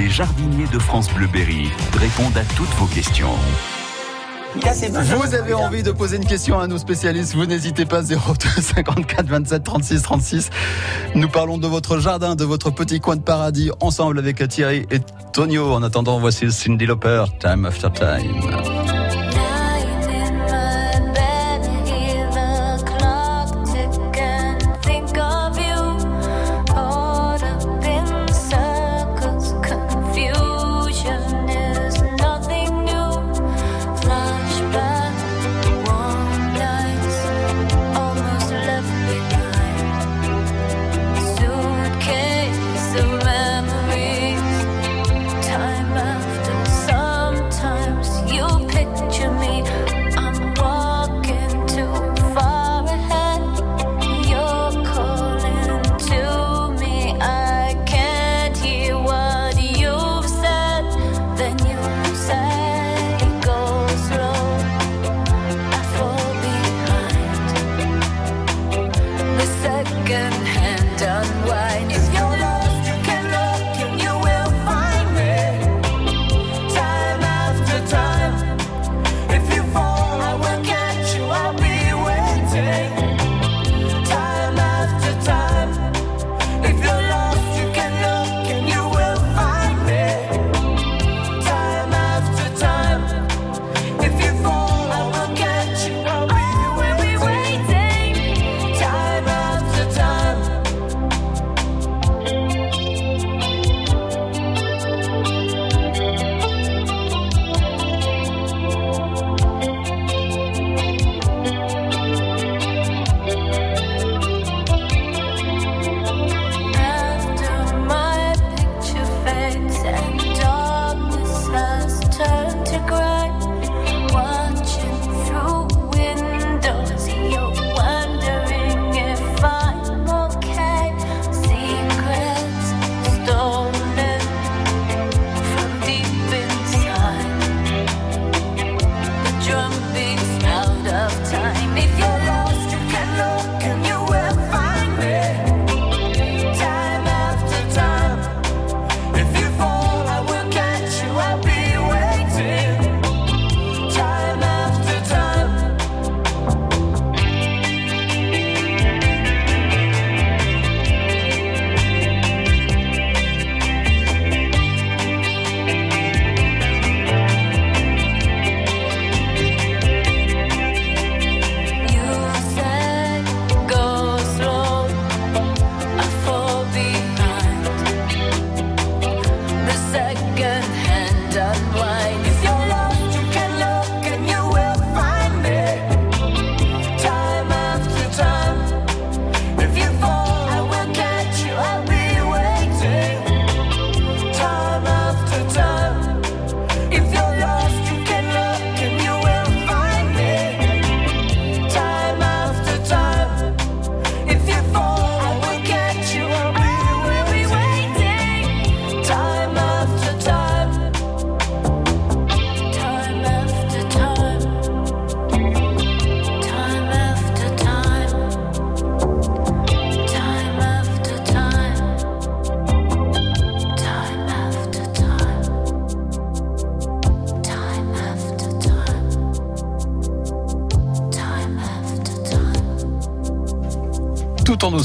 les jardiniers de France Bleuberry répondent à toutes vos questions. Vous avez envie de poser une question à nos spécialistes, vous n'hésitez pas 02 54 27 36 36. Nous parlons de votre jardin, de votre petit coin de paradis, ensemble avec Thierry et Tonio. En attendant, voici Cindy Lauper, Time After Time.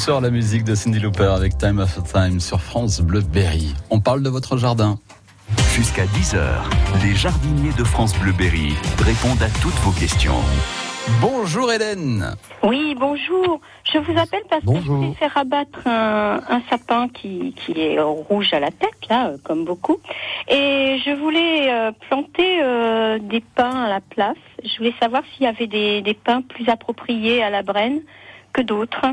Douceur la musique de Cindy Looper avec Time After Time sur France Bleu Berry. On parle de votre jardin. Jusqu'à 10h, les jardiniers de France Bleu Berry répondent à toutes vos questions. Bonjour Hélène. Oui, bonjour. Je vous appelle parce que je vais faire abattre un, sapin qui, est rouge à la tête, là, euh, comme beaucoup. Et je voulais euh, planter euh, des pins à la place. Je voulais savoir s'il y avait des, des pins plus appropriés à la brenne que d'autres.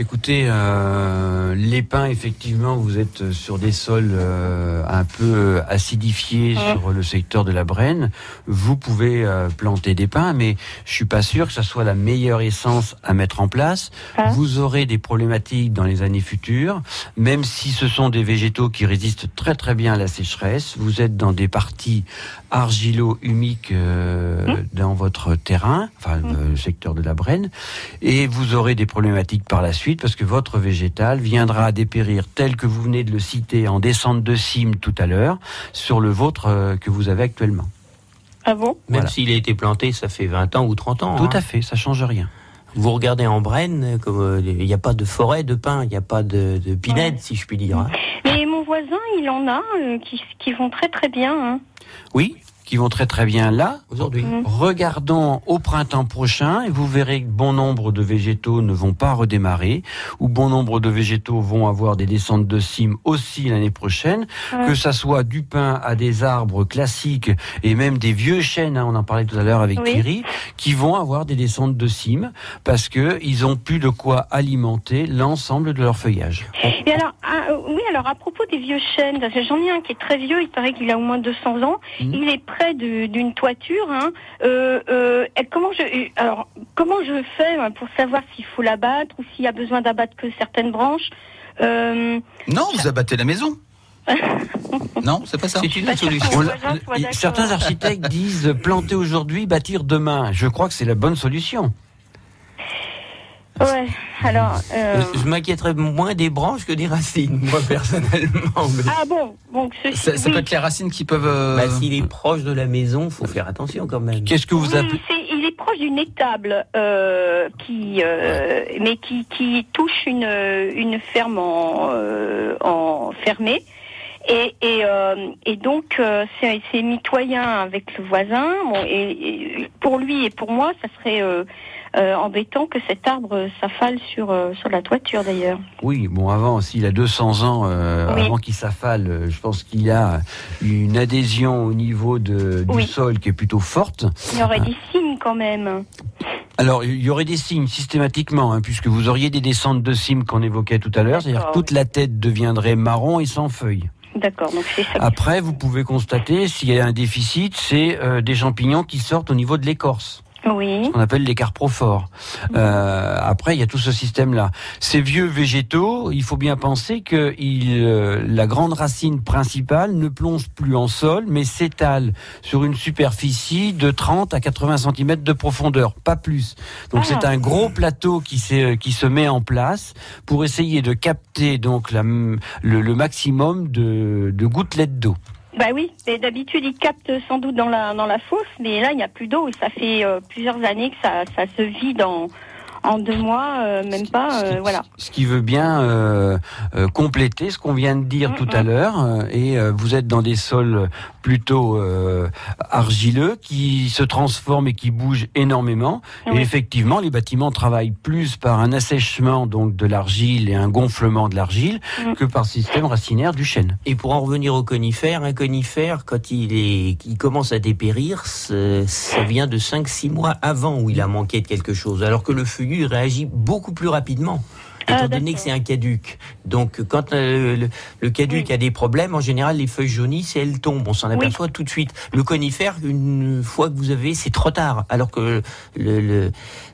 Écoutez, euh, les pins, effectivement, vous êtes sur des sols euh, un peu acidifiés sur le secteur de la Brenne. Vous pouvez euh, planter des pins, mais je suis pas sûr que ça soit la meilleure essence à mettre en place. Vous aurez des problématiques dans les années futures, même si ce sont des végétaux qui résistent très très bien à la sécheresse. Vous êtes dans des parties argilo-humiques hum. dans votre terrain, enfin le secteur de la Brenne, et vous aurez des problématiques par la suite suite parce que votre végétal viendra à dépérir tel que vous venez de le citer en descente de cime tout à l'heure sur le vôtre euh, que vous avez actuellement. Ah bon? Même s'il a été planté, ça fait 20 ans ou 30 ans. Tout hein. à fait, ça change rien. Vous regardez en Brenne, comme euh, il n'y a pas de forêt de pins, il n'y a pas de, de pinède, si je puis dire. hein. Mais mon voisin, il en a euh, qui, qui vont très très bien. hein. Oui, qui vont très très bien là. Aujourd'hui. Mm. Regardons au printemps prochain et vous verrez que bon nombre de végétaux ne vont pas redémarrer ou bon nombre de végétaux vont avoir des descentes de cime aussi l'année prochaine, que ça soit du pin à des arbres classiques et même des vieux chênes, hein, on en parlait tout à l'heure avec Oui. Thierry, qui vont avoir des descentes de cime parce que ils ont plus de quoi alimenter l'ensemble de leur feuillage. Et alors, ah, euh, oui, alors à propos des vieux chênes, j'en ai un qui est très vieux, il paraît qu'il a au moins 200 ans. Mhm. Il est près d'une toiture. Hein. Euh, euh, comment je, alors comment je fais euh, pour savoir s'il faut l'abattre ou s'il y a besoin d'abattre que certaines branches euh, Non, vous abattez la maison. non, c'est pas ça. C'est une solution. certains architectes disent planter aujourd'hui, bâtir demain. Je crois que c'est la bonne solution. Ouais. Alors. euh, Je m'inquiéterais moins des branches que des racines, moi personnellement. mais- ah bon, donc ceci. Ça, ça oui. peut être les racines qui peuvent. euh, Bah, S'il est proche de la maison, faut faire attention quand même. Qu'est-ce que vous Oui, appelez il est proche d'une étable euh, qui, euh, mais qui, qui touche une, une ferme en, euh, en fermée. Et, et, euh, et donc euh, c'est c'est mitoyen avec le voisin. Bon, et, et pour lui et pour moi, ça serait euh, euh, embêtant que cet arbre s'affale sur euh, sur la toiture d'ailleurs. Oui, bon, avant, s'il a 200 ans, euh, Oui. avant qu'il s'affale, je pense qu'il a une adhésion au niveau de, du Oui. sol qui est plutôt forte. Il y aurait des signes quand même. Alors, il y aurait des signes systématiquement, hein, puisque vous auriez des descentes de cimes qu'on évoquait tout à l'heure, c'est-à-dire que toute la tête deviendrait marron et sans feuilles. D'accord, donc c'est ça. Après, vous pouvez constater, s'il y a un déficit, c'est euh, des champignons qui sortent au niveau de l'écorce. Oui. qu'on appelle les carprophores. Euh, après, il y a tout ce système-là. Ces vieux végétaux, il faut bien penser que il, euh, la grande racine principale ne plonge plus en sol, mais s'étale sur une superficie de 30 à 80 cm de profondeur, pas plus. Donc Ah. c'est un gros plateau qui, s'est- qui se met en place pour essayer de capter donc la, le, le maximum de, de gouttelettes d'eau. Bah oui, et d'habitude il capte sans doute dans la dans la fosse, mais là il n'y a plus d'eau et ça fait euh, plusieurs années que ça, ça se vide en en deux mois, euh, même pas, euh, voilà. Ce qui veut bien compléter ce qu'on vient de dire Mm, tout mm. à l'heure. Et vous êtes dans des sols plutôt euh, argileux qui se transforment et qui bougent énormément. Et Oui. effectivement, les bâtiments travaillent plus par un assèchement donc de l'argile et un gonflement de l'argile Mm. que par système racinaire du chêne. Et pour en revenir au conifère, un conifère, quand il, est, il commence à dépérir, ça vient de 5-6 mois avant où il a manqué de quelque chose. Alors que le feuillu il réagit beaucoup plus rapidement. Ah, Étant donné d'accord. que c'est un caduc. Donc, quand euh, le, le caduc Oui. a des problèmes, en général, les feuilles jaunissent et elles tombent. On s'en aperçoit tout de suite. Le conifère, une fois que vous avez, c'est trop tard. Alors que le, le,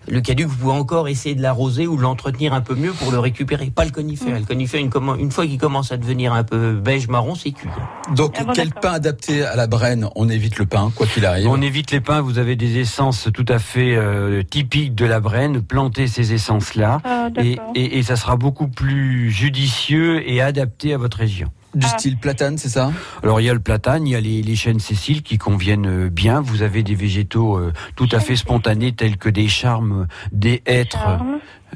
le caduc, vous pouvez encore essayer de l'arroser ou l'entretenir un peu mieux pour le récupérer. Pas le conifère. Le conifère, une, fois qu'il commence à devenir un peu beige marron, c'est cuit. Donc, Ah bon, quel pain adapté à la Brenne On évite le pain, quoi qu'il arrive. On évite les pins, vous avez des essences tout à fait euh, typiques de la Brenne. Plantez ces essences-là. Ah, Et, et, et ça sera beaucoup plus judicieux et adapté à votre région. Du style platane, c'est ça? Alors il y a le platane, il y a les, les chênes Cécile qui conviennent euh, bien. Vous avez des végétaux euh, tout à fait spontanés tels que des charmes, des hêtres,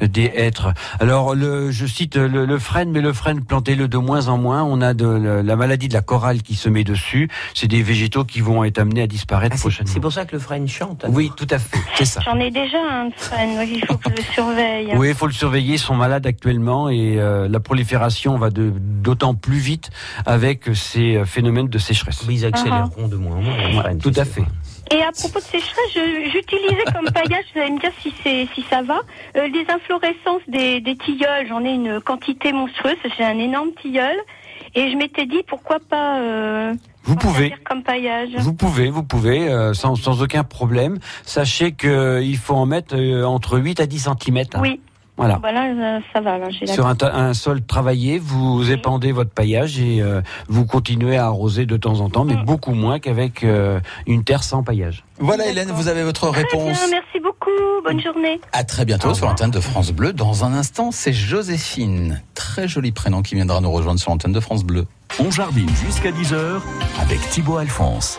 des hêtres. Alors le, je cite le, le frêne, mais le frêne plantez-le de moins en moins. On a de la, la maladie de la coralle qui se met dessus. C'est des végétaux qui vont être amenés à disparaître Ah, prochainement. c'est pour ça que le frêne chante. alors. Oui, tout à fait, c'est ça. J'en ai déjà un de frêne, donc il faut que je le surveille. Oui, il faut le surveiller. Ils sont malades actuellement et euh, la prolifération va d'autant plus vite avec ces phénomènes de sécheresse. Ils accéléreront de moins en moins. le frêne, tout à sûr. fait. Et à propos de sécheresse, j'utilisais comme paillage, vous allez me dire si, c'est si ça va, euh, les inflorescences des, des tilleuls. J'en ai une quantité monstrueuse, j'ai un énorme tilleul. Et je m'étais dit, pourquoi pas euh, Vous pouvez. comme paillage Vous pouvez, vous pouvez, euh, sans, sans aucun problème. Sachez qu'il faut en mettre euh, entre 8 à 10 cm. Oui, Voilà. Bah ça va. Sur un, sol travaillé, vous épandez votre paillage et euh, vous continuez à arroser de temps en temps, mais mm. beaucoup moins qu'avec euh, une terre sans paillage. Voilà, Hélène, vous avez votre réponse. merci beaucoup. Bonne journée. À très bientôt sur l'antenne de France Bleu. Dans un instant, c'est Joséphine, très joli prénom, qui viendra nous rejoindre sur l'antenne de France Bleu. On jardine jusqu'à 10h avec Thibaut Alphonse.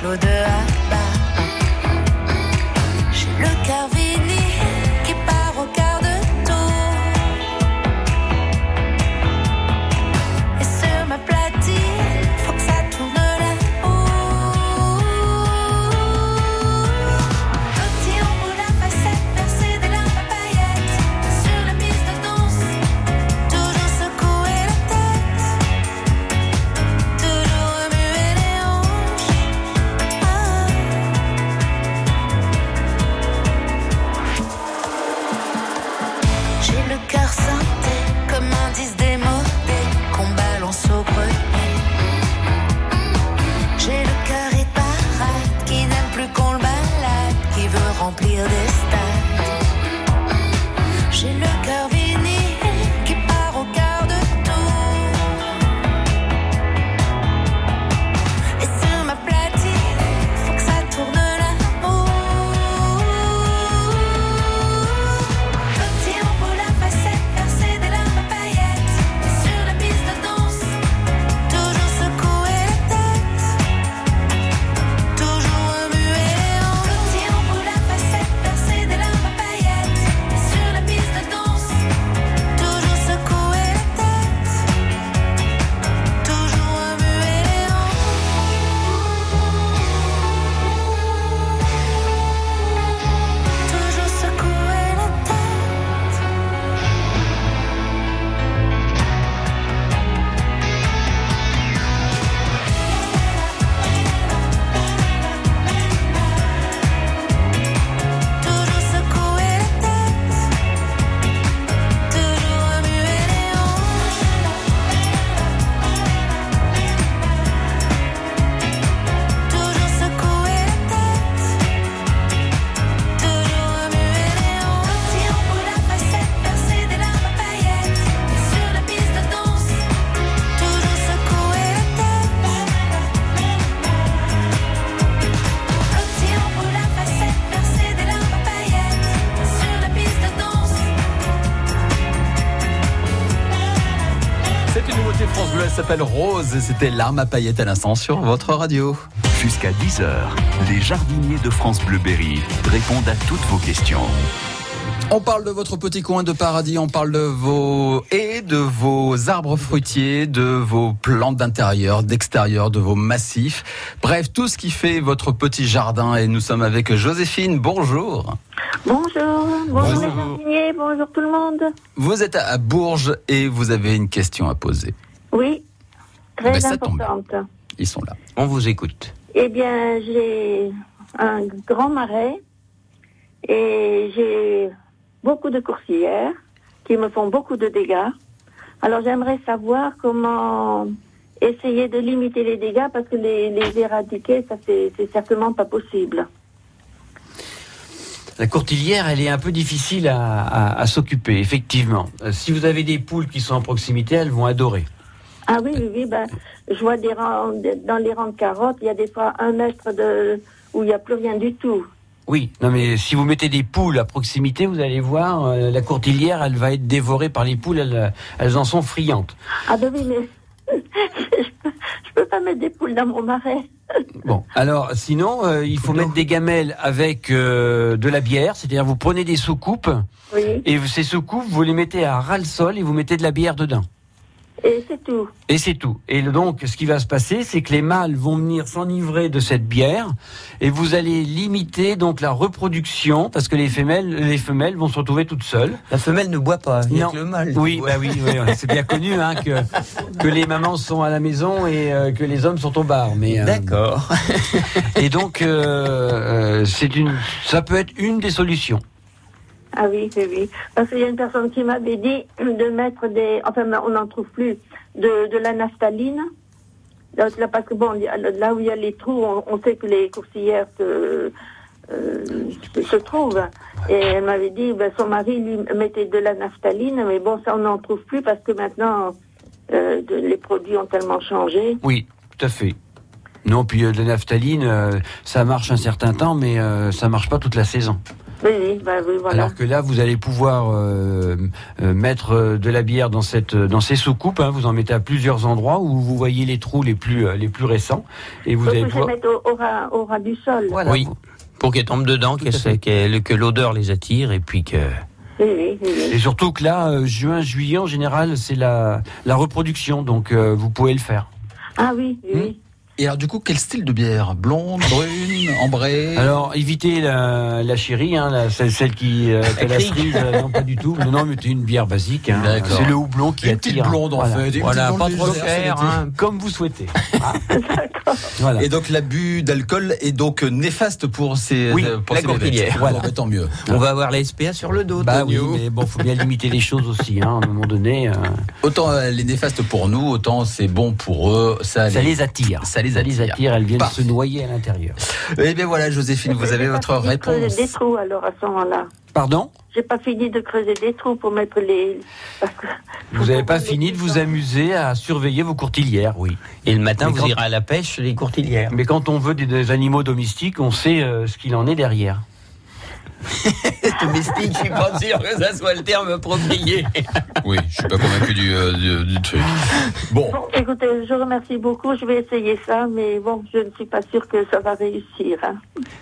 Sur et c'était l'arme à paillettes à l'instant sur votre radio. Jusqu'à 10h, les jardiniers de France Bleu Berry répondent à toutes vos questions. On parle de votre petit coin de paradis, on parle de vos et de vos arbres fruitiers, de vos plantes d'intérieur, d'extérieur, de vos massifs. Bref, tout ce qui fait votre petit jardin. Et nous sommes avec Joséphine. Bonjour. Bonjour, bonjour, Bonjour. les jardiniers, bonjour tout le monde. Vous êtes à Bourges et vous avez une question à poser. Oui, très Ben, importante. Ils sont là. On vous écoute. Eh bien, j'ai un grand marais et j'ai beaucoup de coursières qui me font beaucoup de dégâts. Alors, j'aimerais savoir comment essayer de limiter les dégâts parce que les, les éradiquer, ça, c'est certainement pas possible. La courtilière, elle est un peu difficile à, à- à s'occuper, effectivement. Euh, Si vous avez des poules qui sont en proximité, elles vont adorer. Ah oui, oui, oui, ben, je vois des rangs, dans les rangs de carottes, il y a des fois un mètre de, où il n'y a plus rien du tout. Oui, non mais si vous mettez des poules à proximité, vous allez voir, euh, la courtilière, elle va être dévorée par les poules, elles, elles en sont friandes. Ah ben oui, mais je, peux, je peux pas mettre des poules dans mon marais. Bon, alors sinon, euh, il faut mettre des gamelles avec euh, de la bière, c'est-à-dire vous prenez des soucoupes Oui, et ces soucoupes, vous les mettez à ras le sol et vous mettez de la bière dedans. Et c'est tout. Et c'est tout. Et donc, ce qui va se passer, c'est que les mâles vont venir s'enivrer de cette bière et vous allez limiter donc la reproduction parce que les femelles, les femelles vont se retrouver toutes seules. La femelle ne boit pas, il y a Non. que le mâle. Oui, bah oui, oui, oui, c'est bien connu hein, que que les mamans sont à la maison et euh, que les hommes sont au bar. Mais euh, D'accord. et donc euh, c'est une, ça peut être une des solutions. Ah oui, oui, oui. Parce qu'il y a une personne qui m'avait dit de mettre des... Enfin, on n'en trouve plus. De, de la naphtaline. Là, parce que bon, là où il y a les trous, on, sait que les coursières se, euh, se, trouvent. Et elle m'avait dit, ben, son mari lui mettait de la naphtaline, mais bon, ça on n'en trouve plus parce que maintenant, euh, les produits ont tellement changé. Oui, tout à fait. Non, puis euh, de la naphtaline, ça marche un certain temps, mais ça marche pas toute la saison. Oui, oui, oui, voilà. Alors que là, vous allez pouvoir euh, euh, mettre euh, de la bière dans cette dans ces soucoupes. Hein, vous en mettez à plusieurs endroits où vous voyez les trous les plus les plus récents et vous Donc, allez faut pouvoir. les mettre au, au ras, au ras du sol. Voilà. Oui. Pour qu'elle tombe dedans, que l'odeur les attire et puis que. Oui, oui, oui, oui. Et surtout que là, euh, juin, juillet en général, c'est la la reproduction, donc euh, vous pouvez le faire. Ah oui, oui, Hmm. Oui. Et alors, du coup, quel style de bière? Blonde, brune, ambrée? Alors, évitez la, la chérie, hein, la- celle, celle qui euh, la cerise, euh, non pas du tout. Non, non, mettez une bière basique. Hein. D'accord. C'est le houblon qui Une petite attire. blonde, en Voilà. fait. Une Voilà, petite pas trop cher. Hein. Comme vous souhaitez. Voilà. Et donc l'abus d'alcool est donc néfaste pour ces Oui, euh, pour la ces. Voilà, bah, tant mieux. On va avoir la SPA sur le dos. Bah oui, mais bon, faut bien limiter les choses aussi, hein, à un moment donné. euh, Autant elle est néfaste pour nous, autant c'est bon pour eux. Ça, ça les attire. ça les attire. elles viennent Parfait. se noyer à l'intérieur. Eh bien voilà, Joséphine, vous avez votre réponse. des trous alors à ce moment-là. Pardon? J'ai pas fini de creuser des trous pour mettre les. parce que- Vous n'avez pas fini de vous amuser à surveiller vos courtilières, oui. Et le matin, Mais vous quand- irez à la pêche, les courtilières. Mais quand on veut des, des animaux domestiques, on sait euh, ce qu'il en est derrière. Domestique, je suis pas sûr que ça soit le terme approprié. Oui, je suis pas convaincu du, euh, du- du truc. Bon, Bon, écoutez, je vous remercie beaucoup. Je vais essayer ça, mais bon, je ne suis pas sûre que ça va réussir. hein.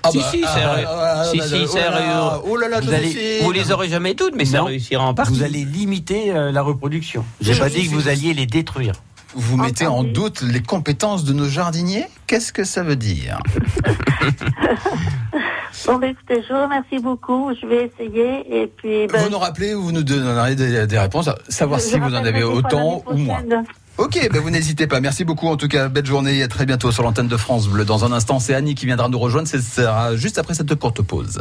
Ah Si, bah, si, ah, c'est- ah, ah, si, si, oh là. Oh là là, Vous allez-. Vous les aurez jamais toutes, mais ça Non. réussira en partie. Vous allez limiter euh, la reproduction. J'ai Je- pas dit que vous alliez les détruire. Vous mettez en doute les compétences de nos jardiniers Qu'est-ce que ça veut dire Bon, ben, écoutez, je vous remercie beaucoup. Je vais essayer et puis. ben, Vous nous rappelez ou vous nous donnerez des, des réponses, à savoir si vous en avez autant ou moins. Ok, ben vous n'hésitez pas. Merci beaucoup en tout cas. Belle journée et à très bientôt sur l'antenne de France Bleu. Dans un instant, c'est Annie qui viendra nous rejoindre. Ce sera juste après cette courte pause.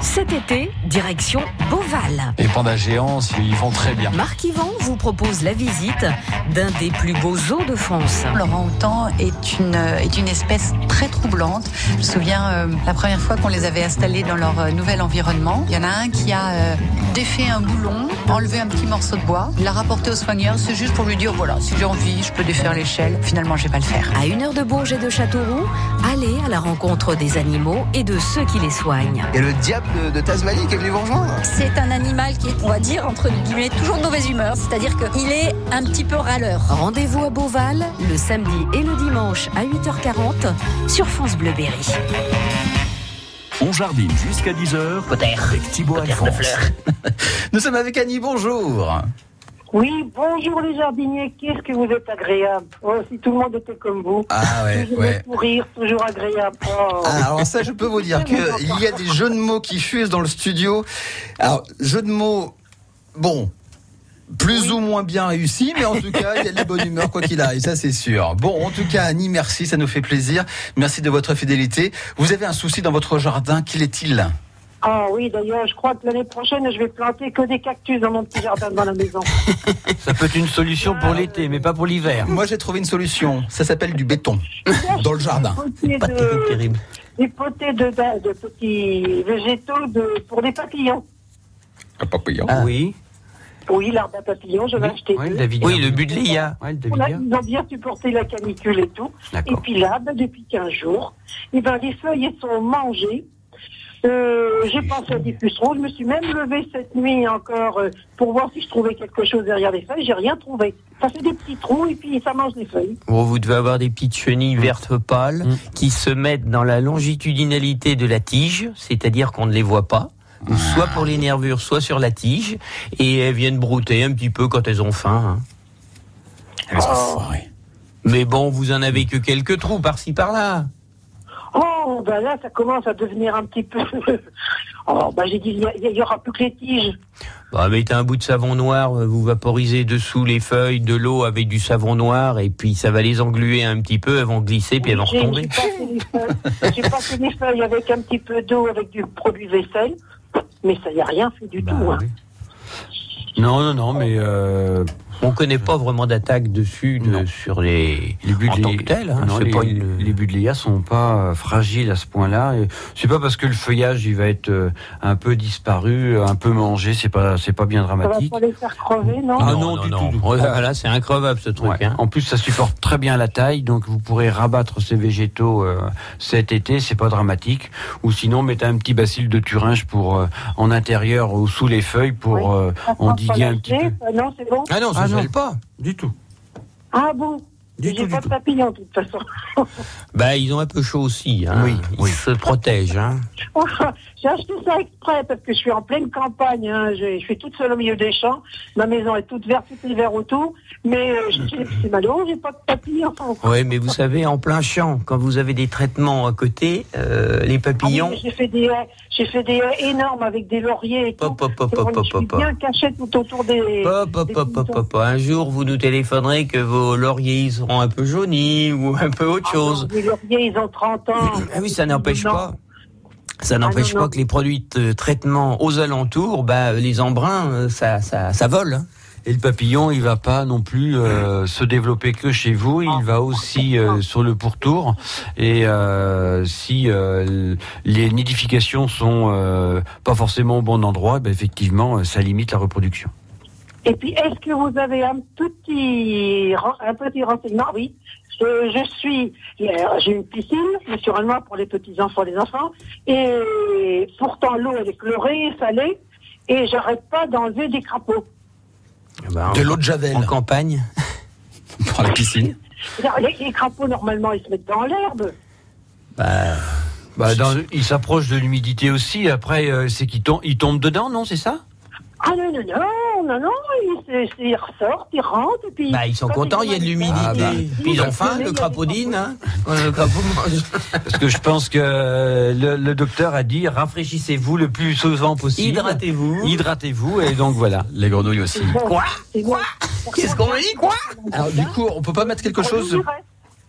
Cet été, direction Beauval. Les pandas géants, ils vont très bien. Marc Yvan vous propose la visite d'un des plus beaux zoos de France. L'orang-outan est une, est une espèce très troublante. Je me souviens euh, la première fois qu'on les avait installés dans leur euh, nouvel environnement. Il y en a un qui a euh, défait un boulon, enlevé un petit morceau de bois, l'a rapporté au soigneur. C'est juste pour lui dire voilà, si j'ai envie, je peux défaire l'échelle. Finalement, je vais pas le faire. À une heure de Bourges et de Châteauroux, allez à la rencontre des animaux et de ceux qui les soignent. Et le de Tasmanie qui est venu vous rejoindre C'est un animal qui est, on va dire, entre guillemets, toujours de mauvaise humeur. C'est-à-dire qu'il est un petit peu râleur. Rendez-vous à Beauval le samedi et le dimanche à 8h40 sur France Bleu Berry. On jardine jusqu'à 10h avec Thibaut Alphonse. Nous sommes avec Annie. Bonjour. Oui, bonjour les jardiniers, qu'est-ce que vous êtes agréable. Oh, si tout le monde était comme vous. Ah ouais, toujours ouais. le sourire, toujours agréable. Oh. Ah, alors ça, je peux vous dire qu'il y a des jeux de mots qui fusent dans le studio. Alors, jeux de mots, bon, plus ou moins bien réussis, mais en tout cas, il y a de la bonne humeur quoi qu'il arrive, ça c'est sûr. Bon, en tout cas, Annie, merci, ça nous fait plaisir. Merci de votre fidélité. Vous avez un souci dans votre jardin, quel est-il? Ah oui, d'ailleurs, je crois que l'année prochaine, je vais planter que des cactus dans mon petit jardin dans la maison. Ça peut être une solution pour l'été, mais pas pour l'hiver. Moi, j'ai trouvé une solution. Ça s'appelle du béton dans le jardin. Des Pas de, terrible. des potées de, de petits végétaux de, pour des papillons. Ah. Oui. Oui, l'arbre à papillons, je l'ai acheté. Ouais, le deux. Oui, le le Voilà, Davidia. ils ont bien supporté la canicule et tout. Et puis là, ben, depuis 15 jours, eh ben, les feuilles elles sont mangées. Euh, j'ai pensé à des pucerons. Je me suis même levée cette nuit encore euh, pour voir si je trouvais quelque chose derrière les feuilles. J'ai rien trouvé. Ça fait des petits trous et puis ça mange les feuilles. Bon, vous devez avoir des petites chenilles vertes pâles qui se mettent dans la longitudinalité de la tige, c'est-à-dire qu'on ne les voit pas. Soit pour les nervures, soit sur la tige, et elles viennent brouter un petit peu quand elles ont faim. hein. Mais bon, vous en avez que quelques trous par-ci par-là. Oh, ben là, ça commence à devenir un petit peu. oh, ben j'ai dit, il y a- il y, aura plus que les tiges. Bah, mettez un bout de savon noir, euh, vous vaporisez dessous les feuilles de l'eau avec du savon noir, et puis ça va les engluer un petit peu, elles vont glisser, puis elles vont retomber. J'ai passé les feuilles- j'ai passé les feuilles avec un petit peu d'eau, avec du produit vaisselle, mais ça n'y a rien fait du Bah tout. hein. Non, non, non, mais euh, On connaît pas vraiment d'attaque dessus de- sur les, les en tant que tel, hein, non, c'est les, pas une- les budléas sont pas euh, fragiles à ce point-là. C'est pas parce que le feuillage il va être euh, un peu disparu, un peu mangé, c'est pas c'est pas bien Ça va dramatique. pas les faire crever, non Ah non, du tout. du tout. là, c'est increvable ce truc. hein. En plus, ça supporte très bien la taille, donc vous pourrez rabattre ces végétaux euh, cet été, c'est pas dramatique. Ou sinon, mettez un petit bacille de Thuringe pour euh, en intérieur ou sous les feuilles pour euh, endiguer un petit peu. Ah non, c'est bon Ah non, Ah se non. gèle pas. Du tout. Ah bon? Du tout, du pas de papillon, de toute façon. Bah, ils ont un peu chaud aussi. Hein. Oui, ils se protègent. Hein. J'ai acheté ça exprès parce que je suis en pleine campagne. hein. Je, je suis toute seule au milieu des champs. Ma maison est toute verte, tout est vert autour. Mais euh, c'est malheureux, j'ai pas de papillons. Oui, mais vous savez, en plein champ, quand vous avez des traitements à côté, euh, les papillons. Ah oui, J'ai fait des haies, j'ai fait des haies énormes avec des lauriers et tout. Hop, Et hop, je suis bien caché tout autour des. Des. Un jour, vous nous téléphonerez que vos lauriers ils seront un peu jaunis ou un peu autre chose. Les lauriers, ils ont 30 ans. Ah oui, ça n'empêche pas. Ça n'empêche non, pas que les produits de traitement aux alentours, bah, les embruns, euh, ça, ça, ça vole. hein. Et le papillon, il va pas non plus euh, se développer que chez vous, il va aussi euh, sur le pourtour. Et euh, si euh, les nidifications sont euh, pas forcément au bon endroit, ben effectivement, ça limite la reproduction. Et puis, est-ce que vous avez un petit, un petit renseignement? Oui. Je, je suis, j'ai une piscine, naturellement, pour les petits-enfants et les enfants. Et pourtant, l'eau, elle est chlorée, salée. Et j'arrête pas d'enlever des crapauds. Bah, De en- l'eau de Javel. En campagne. Pour la piscine. Les, les crapauds, normalement, ils se mettent dans l'herbe. Bah, Bah, dans- il s'approche de l'humidité aussi. Après, euh, c'est qu'il tombe, il tombe dedans, non C'est ça? Ah non, non, non, non, non, ils, ressortent, ils rentrent, et puis... bah, ils sont contents, il y a de l'humidité. Ah, bah. Puis ils ont faim, le crapaudine. Hein. le crapaud mange. Parce que je pense que euh, le, le docteur a dit rafraîchissez-vous le plus souvent possible. Hydratez-vous. Hydratez-vous. Et donc voilà. Les grenouilles aussi. Quoi Quoi Qu'est-ce qu'on dit Quoi Alors du coup, on peut pas mettre quelque chose.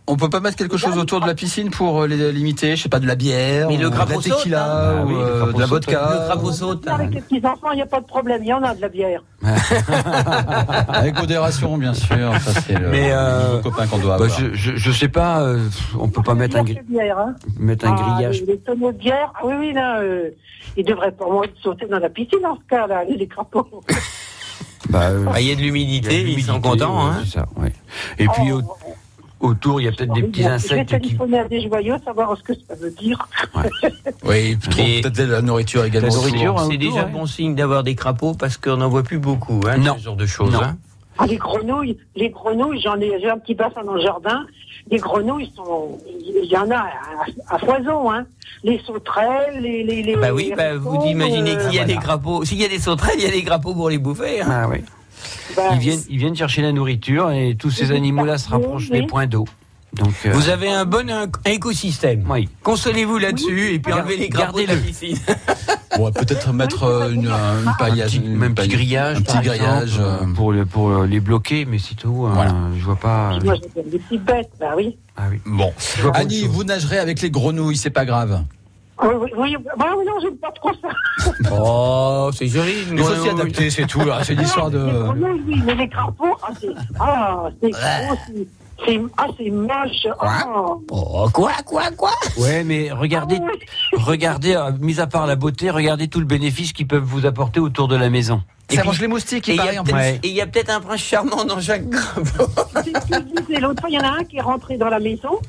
On peut pas mettre quelque chose autour de la piscine pour euh, les limiter, je sais pas, de la bière, Mais le ou de la saute, tequila, hein. Ah ou oui, le euh, de la saute. vodka. Le crapaud saute. Avec les petits-enfants, il n'y a pas de problème, il y en a de la bière. Avec modération, bien sûr. Ça, c'est le, Mais, euh, copain qu'on doit Bah, avoir. je, je, je sais pas. euh, on peut pas mettre un, gri- bière, hein. mettre un Ah, grillage. Les, les tonneaux de bière, ah oui, oui, là, euh, ils devraient pas moins sauter dans la piscine en ce cas, là, les crapauds. Bah, euh, Ah, Il y a de il y a l'humidité, ils sont contents. ouais, Hein. c'est ça, ouais. Et puis Oh, autour, il y a peut-être des petits je vais insectes qui. téléphoner à des joyeux, savoir ce que ça veut dire. Oui, trop- Et- peut-être de la nourriture également. La nourriture, autour. hein, C'est déjà ouais. bon signe d'avoir des crapauds parce qu'on n'en voit plus beaucoup, hein, Non. ce genre de choses. Non. hein. Ah, les grenouilles, les grenouilles, j'en ai, j'ai un petit bassin dans le jardin. Les grenouilles sont, il y en a à, à foison, hein. Les sauterelles, les, les, les Bah oui, les bah, vous imaginez euh, qu'il y a des crapauds. S'il y a des sauterelles, il y a des crapauds pour les bouffer. hein. Ah oui. Bah, Ils viennent, ils viennent chercher la nourriture et tous ces animaux-là se rapprochent des points d'eau. Donc, euh, Vous avez un bon écosystème. oui. Consolez-vous là-dessus et puis Gar- enlevez les de la piscine. On va peut-être mettre euh, une, Un paillage, petit, une petit grillage, un petit grillage. exemple, euh, euh, pour, le- pour les bloquer, mais c'est tout. hein, Voilà. Je vois pas. Moi, j'ai des petites bêtes, bah oui. Ah oui. Bon, Annie, vous nagerez avec les grenouilles, c'est pas grave. Oui, oui, oui, bah oui, non, j'aime pas trop ça. Oh, c'est joli. Il faut s'y adapter, c'est tout. là. C'est une histoire Les de. grenouilles, oui, mais les crapauds, ah, c'est, ah, c'est gros, c'est, c'est, ah, c'est moche. Oh. Oh, quoi, quoi, quoi? Ouais, mais regardez, regardez, euh, mis à part la beauté, regardez tout le bénéfice qu'ils peuvent vous apporter autour de la maison. Ça mange les moustiques, Et il il y, a en peut-être- plus. Ouais. et il y a peut-être un prince charmant dans chaque crapaud. C'est ce que je disais. L'autre fois, il y en a un qui est rentré dans la maison.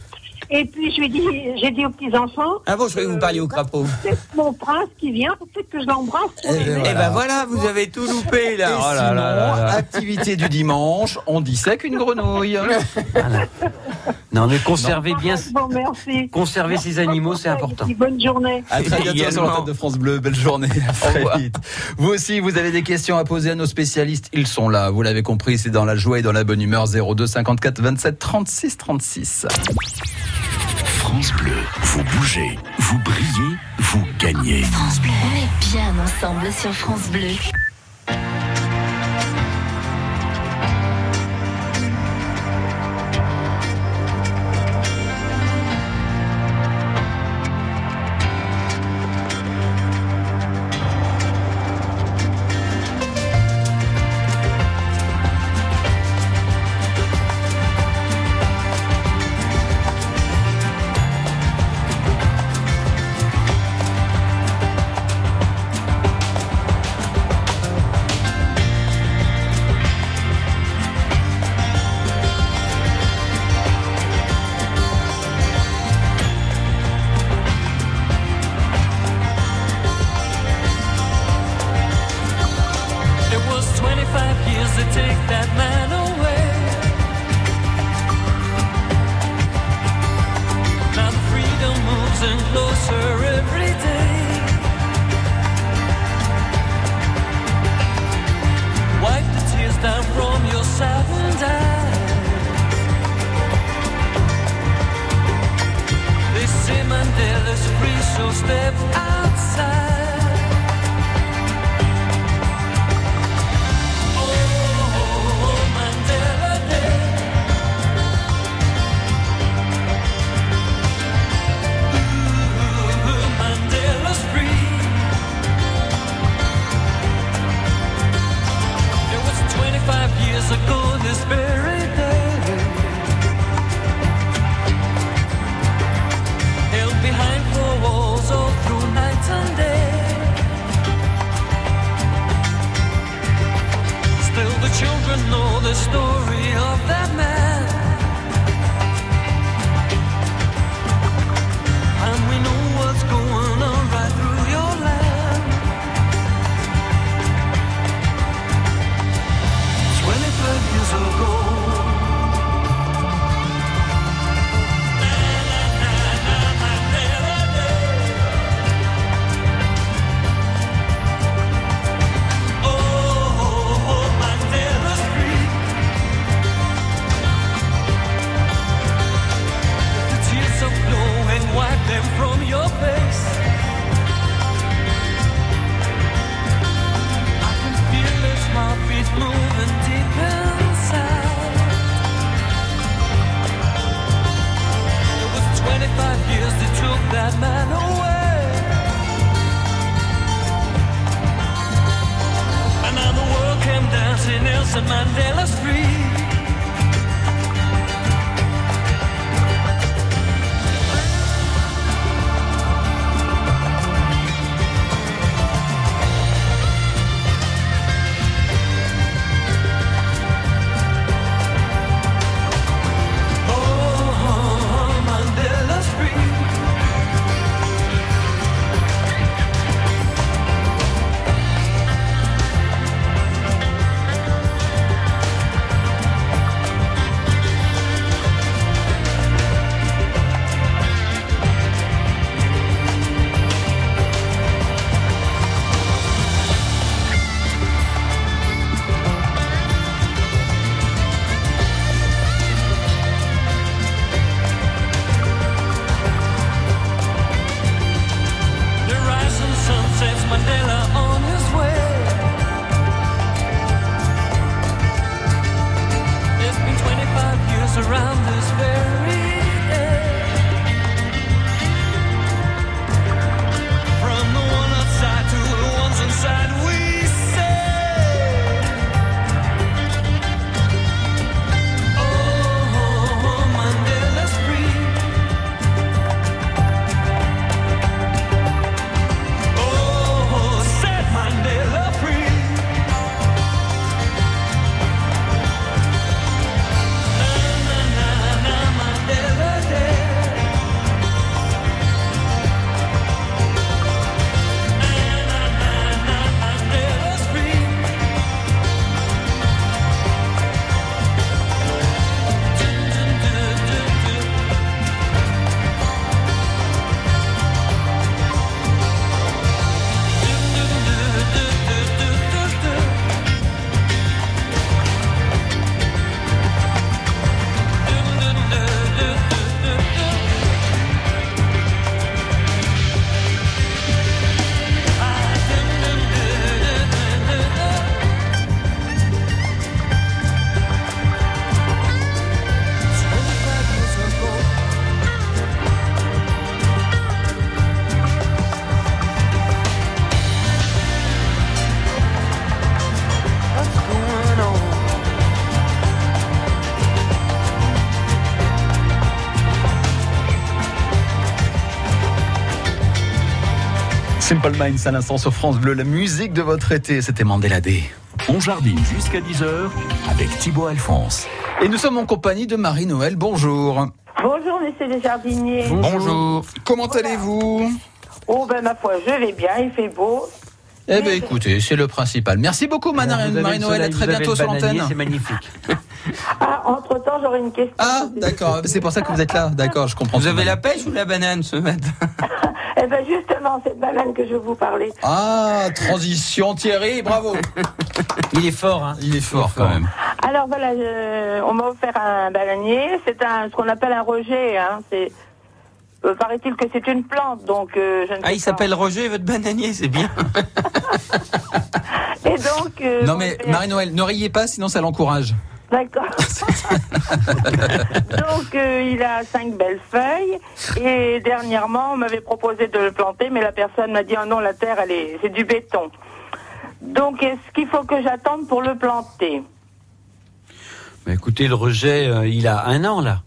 Et puis je lui dis, j'ai dit aux petits enfants. Ah bon, je croyais que vous parliez au crapaud. C'est mon prince qui vient, peut-être que je l'embrasse. Eh ben Et ben voilà, vous avez tout loupé là. Et Oh là sinon, là là là. activité du dimanche, on dissèque une grenouille. Non, mais conservez bien, Bon, merci. conserver ces animaux, c'est important. Et bonne journée. À très bientôt sur l'antenne de France Bleu. Belle journée. Très vite. Vous aussi, vous avez des questions à poser à nos spécialistes. Ils sont là. Vous l'avez compris, c'est dans la joie et dans la bonne humeur. 02 54 27 36 36. France Bleu, vous bougez, vous brillez, vous gagnez. France Bleu. On est bien ensemble sur France Bleu. So step outside. Simple Minds à l'instant sur France Bleu, la musique de votre été, c'était Mandela Day. On jardine jusqu'à 10h avec Thibaut Alphonse. Et nous sommes en compagnie de Marie-Noël, bonjour. Bonjour, messieurs les jardiniers. Bonjour. Comment allez-vous? Oh, ben ma foi, je vais bien, il fait beau. Eh bien écoutez, c'est le principal. Merci beaucoup Marie-Noël, à très bientôt sur l'antenne. C'est magnifique. Ah, entre-temps, j'aurais une question. Ah, d'accord, c'est pour ça que vous êtes là. D'accord, je comprends. Vous avez la pêche ou la banane ce matin? Eh ben justement, cette banane que je vous parlais. Ah, transition Thierry, bravo. Il est fort, hein Il est fort quand même. Alors voilà, je- on m'a offert un bananier. C'est un, ce qu'on appelle un rejet. Hein. C'est, euh, paraît-il que c'est une plante, donc euh, je ne sais Ah, il pas. s'appelle Roger, votre bananier, c'est bien. Et donc. euh, Non mais c'est- Marie-Noël, ne riez pas, sinon ça l'encourage. D'accord. donc euh, il a cinq belles feuilles et dernièrement on m'avait proposé de le planter, mais la personne m'a dit oh non la terre elle est c'est du béton. Donc est-ce qu'il faut que j'attende pour le planter? Écoutez, le rejet, euh, il a un an là.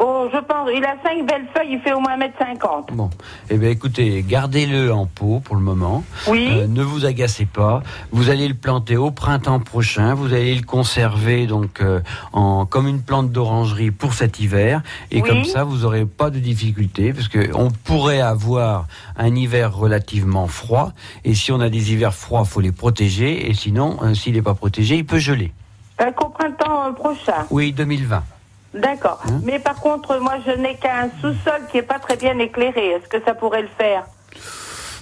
Oh je pense il a cinq belles feuilles, il fait au moins 1m50. Bon, eh bien écoutez, gardez-le en pot pour le moment. Oui. Euh, ne vous agacez pas. Vous allez le planter au printemps prochain. Vous allez le conserver donc euh, en comme une plante d'orangerie pour cet hiver. Et Oui. comme ça, vous n'aurez pas de difficulté parce que on pourrait avoir un hiver relativement froid. Et si on a des hivers froids, faut les protéger. Et sinon, euh, s'il n'est pas protégé, il peut geler. Qu'au printemps prochain. Oui, 2020. D'accord. Hein Mais par contre moi je n'ai qu'un sous-sol qui est pas très bien éclairé. Est-ce que ça pourrait le faire?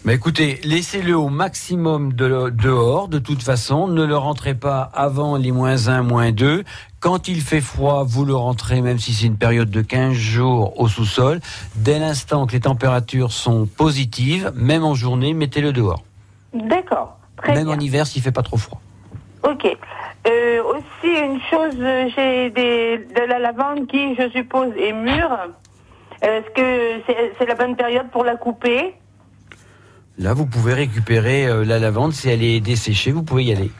Mais écoutez, laissez-le au maximum de, dehors, de toute façon. Ne le rentrez pas avant les moins 1, moins 2. Quand il fait froid, vous le rentrez, même si c'est une période de 15 jours au sous-sol. Dès l'instant que les températures sont positives, même en journée, mettez-le dehors. D'accord. Même bien. en hiver s'il fait pas trop froid. Ok. Euh, aussi une chose, j'ai des, de la lavande qui, je suppose, est mûre. Est-ce que c'est c'est la bonne période pour la couper? Là, vous pouvez récupérer euh, la lavande. Si elle est desséchée, vous pouvez y aller.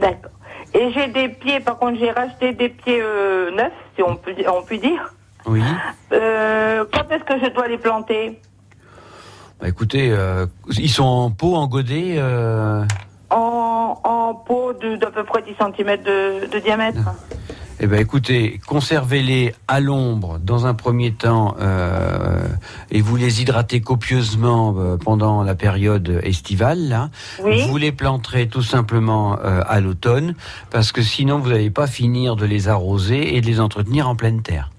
D'accord. Et j'ai des pieds, par contre, j'ai racheté des pieds euh, neufs, si on peut, on peut dire. Oui. Quand est-ce que je dois les planter? Bah, écoutez, ils sont en pot, en godet. En, en pot d'à peu près 10 cm de, de diamètre. Eh ben, écoutez, conservez-les à l'ombre dans un premier temps euh, et vous les hydratez copieusement euh, pendant la période estivale. Là, Oui. vous les planterez tout simplement euh, à l'automne parce que sinon vous n'allez pas finir de les arroser et de les entretenir en pleine terre.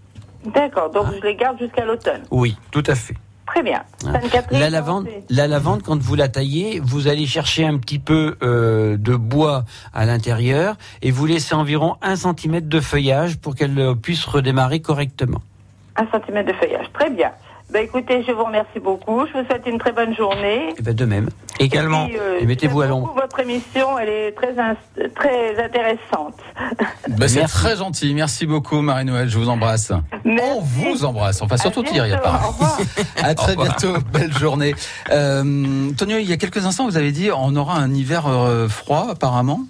D'accord, donc je les garde jusqu'à l'automne. Oui, tout à fait. Très bien. La lavande, la lavande, quand vous la taillez, vous allez chercher un petit peu euh, de bois à l'intérieur et vous laissez environ un centimètre de feuillage pour qu'elle puisse redémarrer correctement. Un centimètre de feuillage. Très bien. Ben écoutez, je vous remercie beaucoup. Je vous souhaite une très bonne journée. Et ben de même. Également. Et, euh, Et mettez-vous à l'ombre. Votre émission, elle est très, très intéressante. Bah, c'est très gentil. Merci beaucoup Marie-Noël, je vous embrasse. On vous embrasse. Enfin surtout bientôt. apparemment. Au revoir. À très bientôt, belle journée. Euh, Tonio, il y a quelques instants, vous avez dit on aura un hiver euh, froid apparemment.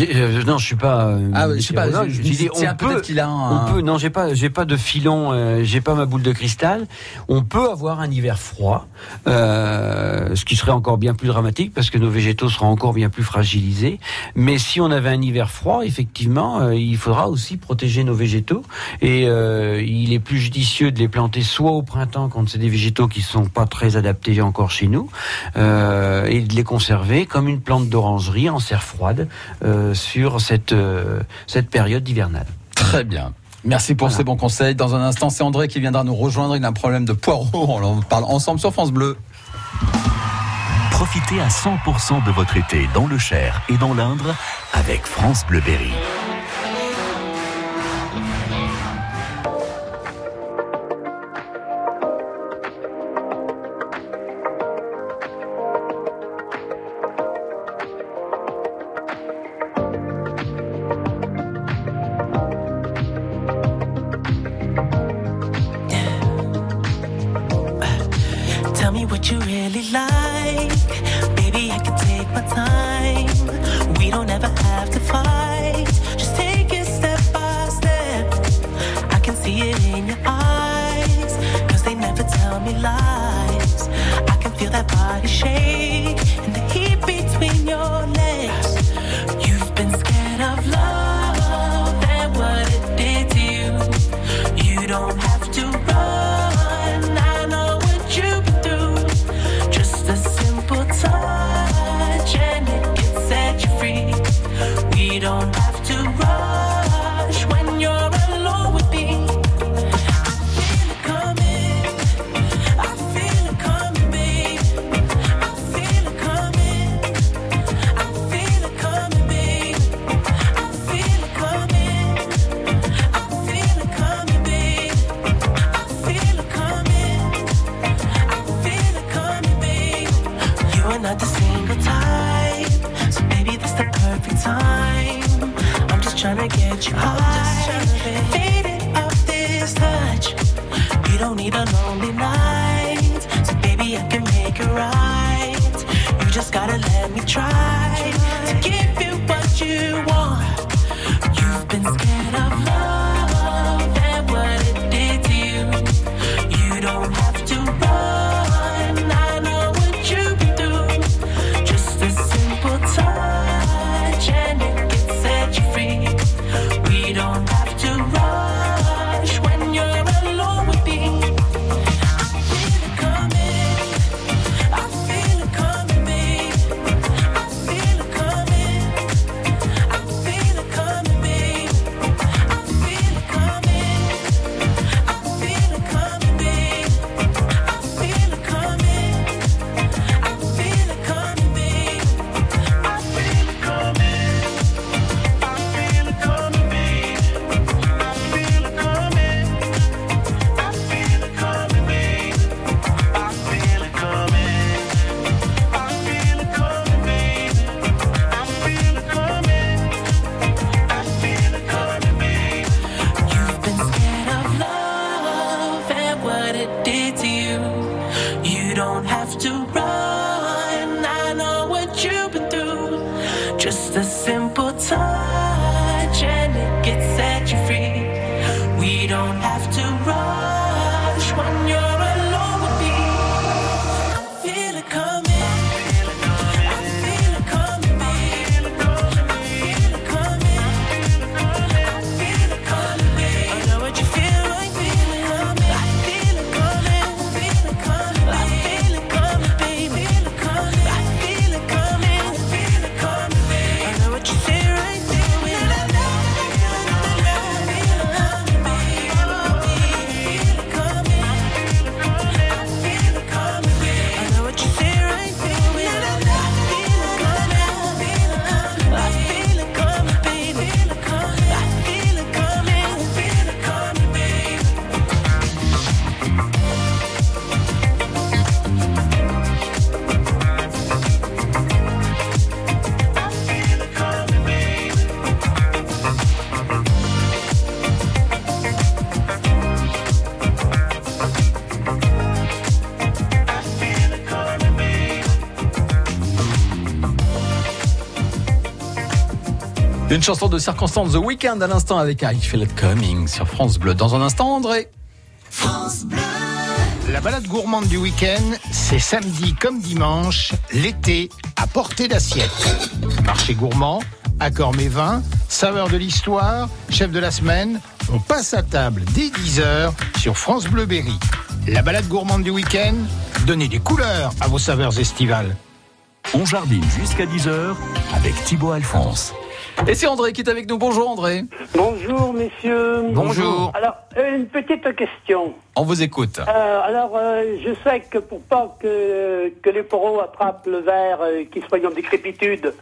Euh, non, je suis pas. euh, Ah, je sais pas, météorologue. je- dis, on peut, qu'il a un- on peut. Non, j'ai pas, j'ai pas de filon, euh, j'ai pas ma boule de cristal. On peut avoir un hiver froid, euh, ce qui serait encore bien plus dramatique parce que nos végétaux seront encore bien plus fragilisés. Mais si on avait un hiver froid, effectivement, il faudra aussi protéger nos végétaux et il est plus judicieux de les planter soit au printemps quand c'est des végétaux qui sont pas très adaptés encore chez nous et de les conserver comme une plante d'orangerie en serre froide euh, sur cette euh, cette période hivernale. Très bien. Merci pour ces bons conseils. Dans un instant, c'est André qui viendra nous rejoindre. Il a un problème de poireaux. On en parle ensemble sur France Bleu. Profitez à 100% de votre été dans le Cher et dans l'Indre avec France Bleu Berry. Une chanson de circonstance The Weeknd à l'instant avec I Feel It Coming sur France Bleu. Dans un instant, André. La balade gourmande du week-end, c'est samedi comme dimanche, l'été à portée d'assiette. Marché gourmand, accord mes vins, saveur de l'histoire, chef de la semaine, on passe à table dès 10h sur France Bleu Berry. La balade gourmande du week-end, donnez des couleurs à vos saveurs estivales. On jardine jusqu'à 10h avec Thibaut Alphonse. Et c'est André qui est avec nous. Bonjour André. Bonjour messieurs. Bonjour. Alors, une petite question. On vous écoute. Euh, alors, euh, je sais que pour pas que, que les poros attrapent le verre euh, qui soit en décrépitude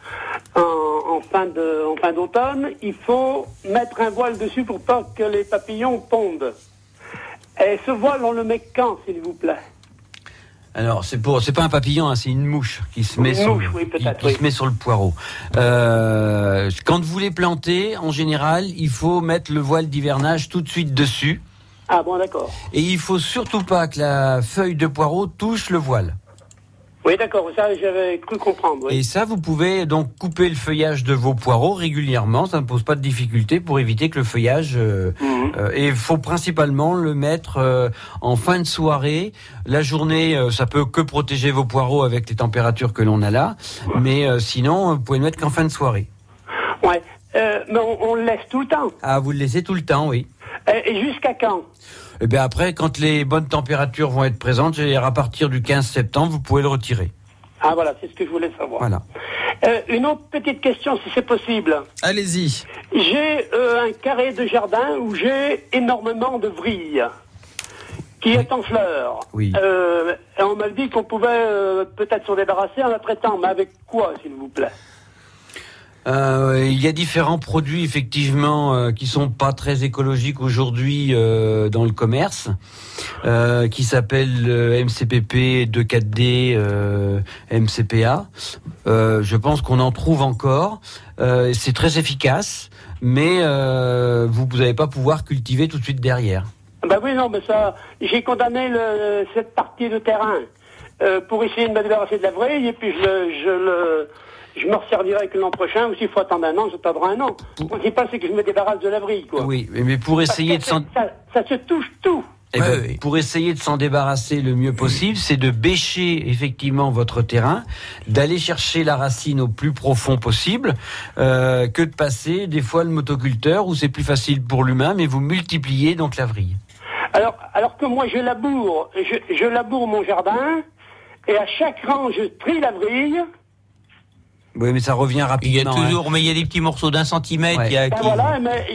en, en fin de en fin d'automne, il faut mettre un voile dessus pour pas que les papillons pondent. Et ce voile, on le met quand, s'il vous plaît? Alors, c'est pour, c'est pas un papillon, hein, c'est une mouche qui se met Une sur, mouche, le, oui, qui, peut-être, qui oui. se met sur le poireau. Euh, quand vous les plantez, en général, il faut mettre le voile d'hivernage tout de suite dessus. Ah bon, d'accord. Et il faut surtout pas que la feuille de poireau touche le voile. Oui, d'accord, ça j'avais cru comprendre. oui. Et ça, vous pouvez donc couper le feuillage de vos poireaux régulièrement. Ça ne pose pas de difficulté pour éviter que le feuillage. euh, Mhm. euh, et il faut principalement le mettre euh, en fin de soirée. La journée, ça peut que protéger vos poireaux avec les températures que l'on a là. Mais sinon, vous pouvez le mettre qu'en fin de soirée. Ouais. Mais on, on le laisse tout le temps. Ah, vous le laissez tout le temps, oui. Et jusqu'à quand? Et bien après, quand les bonnes températures vont être présentes, c'est-à-dire à partir du 15 septembre, vous pouvez le retirer. Ah voilà, c'est ce que je voulais savoir. Voilà. Euh, une autre petite question, si c'est possible. Allez-y. J'ai euh, un carré de jardin où j'ai énormément de vrille qui est en fleurs. Oui. Euh, et on m'a dit qu'on pouvait euh, peut-être s'en débarrasser en la traitant, mais avec quoi, s'il vous plaît? Euh, il y a différents produits effectivement euh, qui sont pas très écologiques aujourd'hui euh, dans le commerce, euh, qui s'appellent MCPP 24D, euh, MCPA. Je pense qu'on en trouve encore. Euh, C'est très efficace, mais euh, vous n'allez pas pouvoir cultiver tout de suite derrière. Ben oui, non, mais ça, j'ai condamné le, cette partie de terrain pour essayer de me débarrasser de la vrille, et puis je, je le, je me resservirai que l'an prochain, ou s'il faut attendre un an, j'attendrai un an. Le principal, c'est que je me débarrasse de la vrille, quoi. Oui, mais- mais pour essayer de s'en Ça, ça se touche tout. Eh ben, Pour essayer de s'en débarrasser le mieux possible, c'est de bêcher effectivement votre terrain, d'aller chercher la racine au plus profond possible, euh, que de passer des fois le motoculteur où c'est plus facile pour l'humain, mais vous multipliez donc la vrille. Alors, alors que moi, je laboure, je, je laboure mon jardin, et à chaque rang, je trie la vrille. Oui, mais ça revient Il y a rapidement. toujours, mais il y a des petits morceaux d'un centimètre. il y a Ben qui- voilà, mais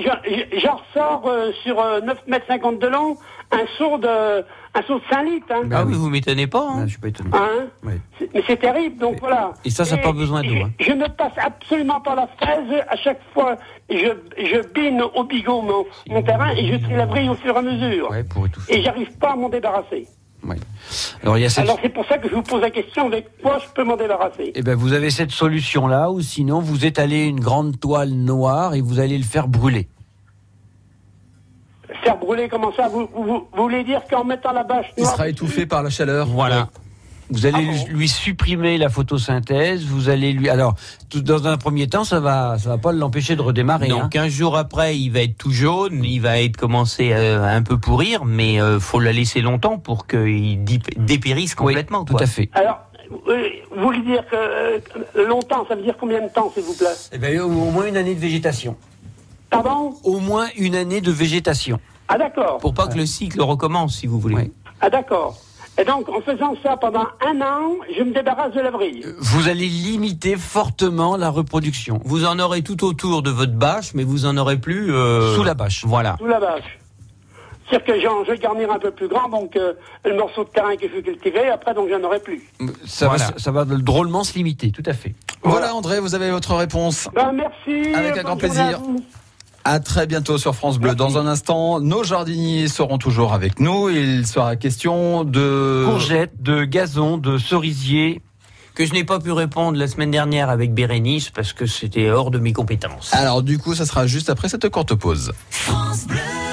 j'en- ressors euh, sur euh, 9 mètres 50 de long, un seau de, un seau de 5 litres. Hein. Ah oui, vous m'étonnez pas. Hein. je suis pas étonné. Hein Oui. Mais c'est terrible, donc voilà. Et ça, ça n'a pas besoin d'eau. hein. Je ne passe absolument pas la fraise. À chaque fois, je, je bine au bigot mon, mon terrain et je trie la vrille au fur et à mesure. et j'arrive pas à m'en débarrasser. Alors il y a cette... Alors c'est pour ça que je vous pose la question avec quoi je peux m'en débarrasser? Eh ben, vous avez cette solution-là, ou sinon vous étalez une grande toile noire et vous allez le faire brûler. Faire brûler, comment ça? Vous, vous, vous voulez dire qu'en mettant la bâche Il noire sera étouffé par la chaleur. Voilà. Vous allez lui- lui supprimer la photosynthèse, vous allez lui. Alors, tout, dans un premier temps, ça va, ça va pas l'empêcher de redémarrer. Non, hein. 15 jours après, il va être tout jaune, il va être commencé euh, à un peu pourrir, mais euh, faut la laisser longtemps pour qu'il dépérisse complètement. tout à fait. Alors, euh, vous voulez dire que euh, longtemps, ça veut dire combien de temps, s'il vous plaît? Eh au, au moins une année de végétation. Pardon? Au moins une année de végétation. Ah d'accord. Pour pas que le cycle recommence, si vous voulez. Ah d'accord. Et donc, en faisant ça pendant un an, je me débarrasse de la vrille. Vous allez limiter fortement la reproduction. Vous en aurez tout autour de votre bâche, mais vous en aurez plus euh, Sous la bâche. Voilà. Sous la bâche. C'est-à-dire que j'en- je vais garnir un peu plus grand, donc euh, le morceau de terrain que je veux cultiver, après, donc j'en aurai plus. Ça, Voilà. va, ça va drôlement se limiter, tout à fait. Voilà André, vous avez votre réponse. Ben, merci. Avec un grand plaisir. À très bientôt sur France Bleu. Dans un instant, nos jardiniers seront toujours avec nous. Il sera question de Courgettes, de gazon, de cerisier. Que je n'ai pas pu répondre la semaine dernière avec Bérénice parce que c'était hors de mes compétences. Alors du coup, ça sera juste après cette courte pause. France Bleu.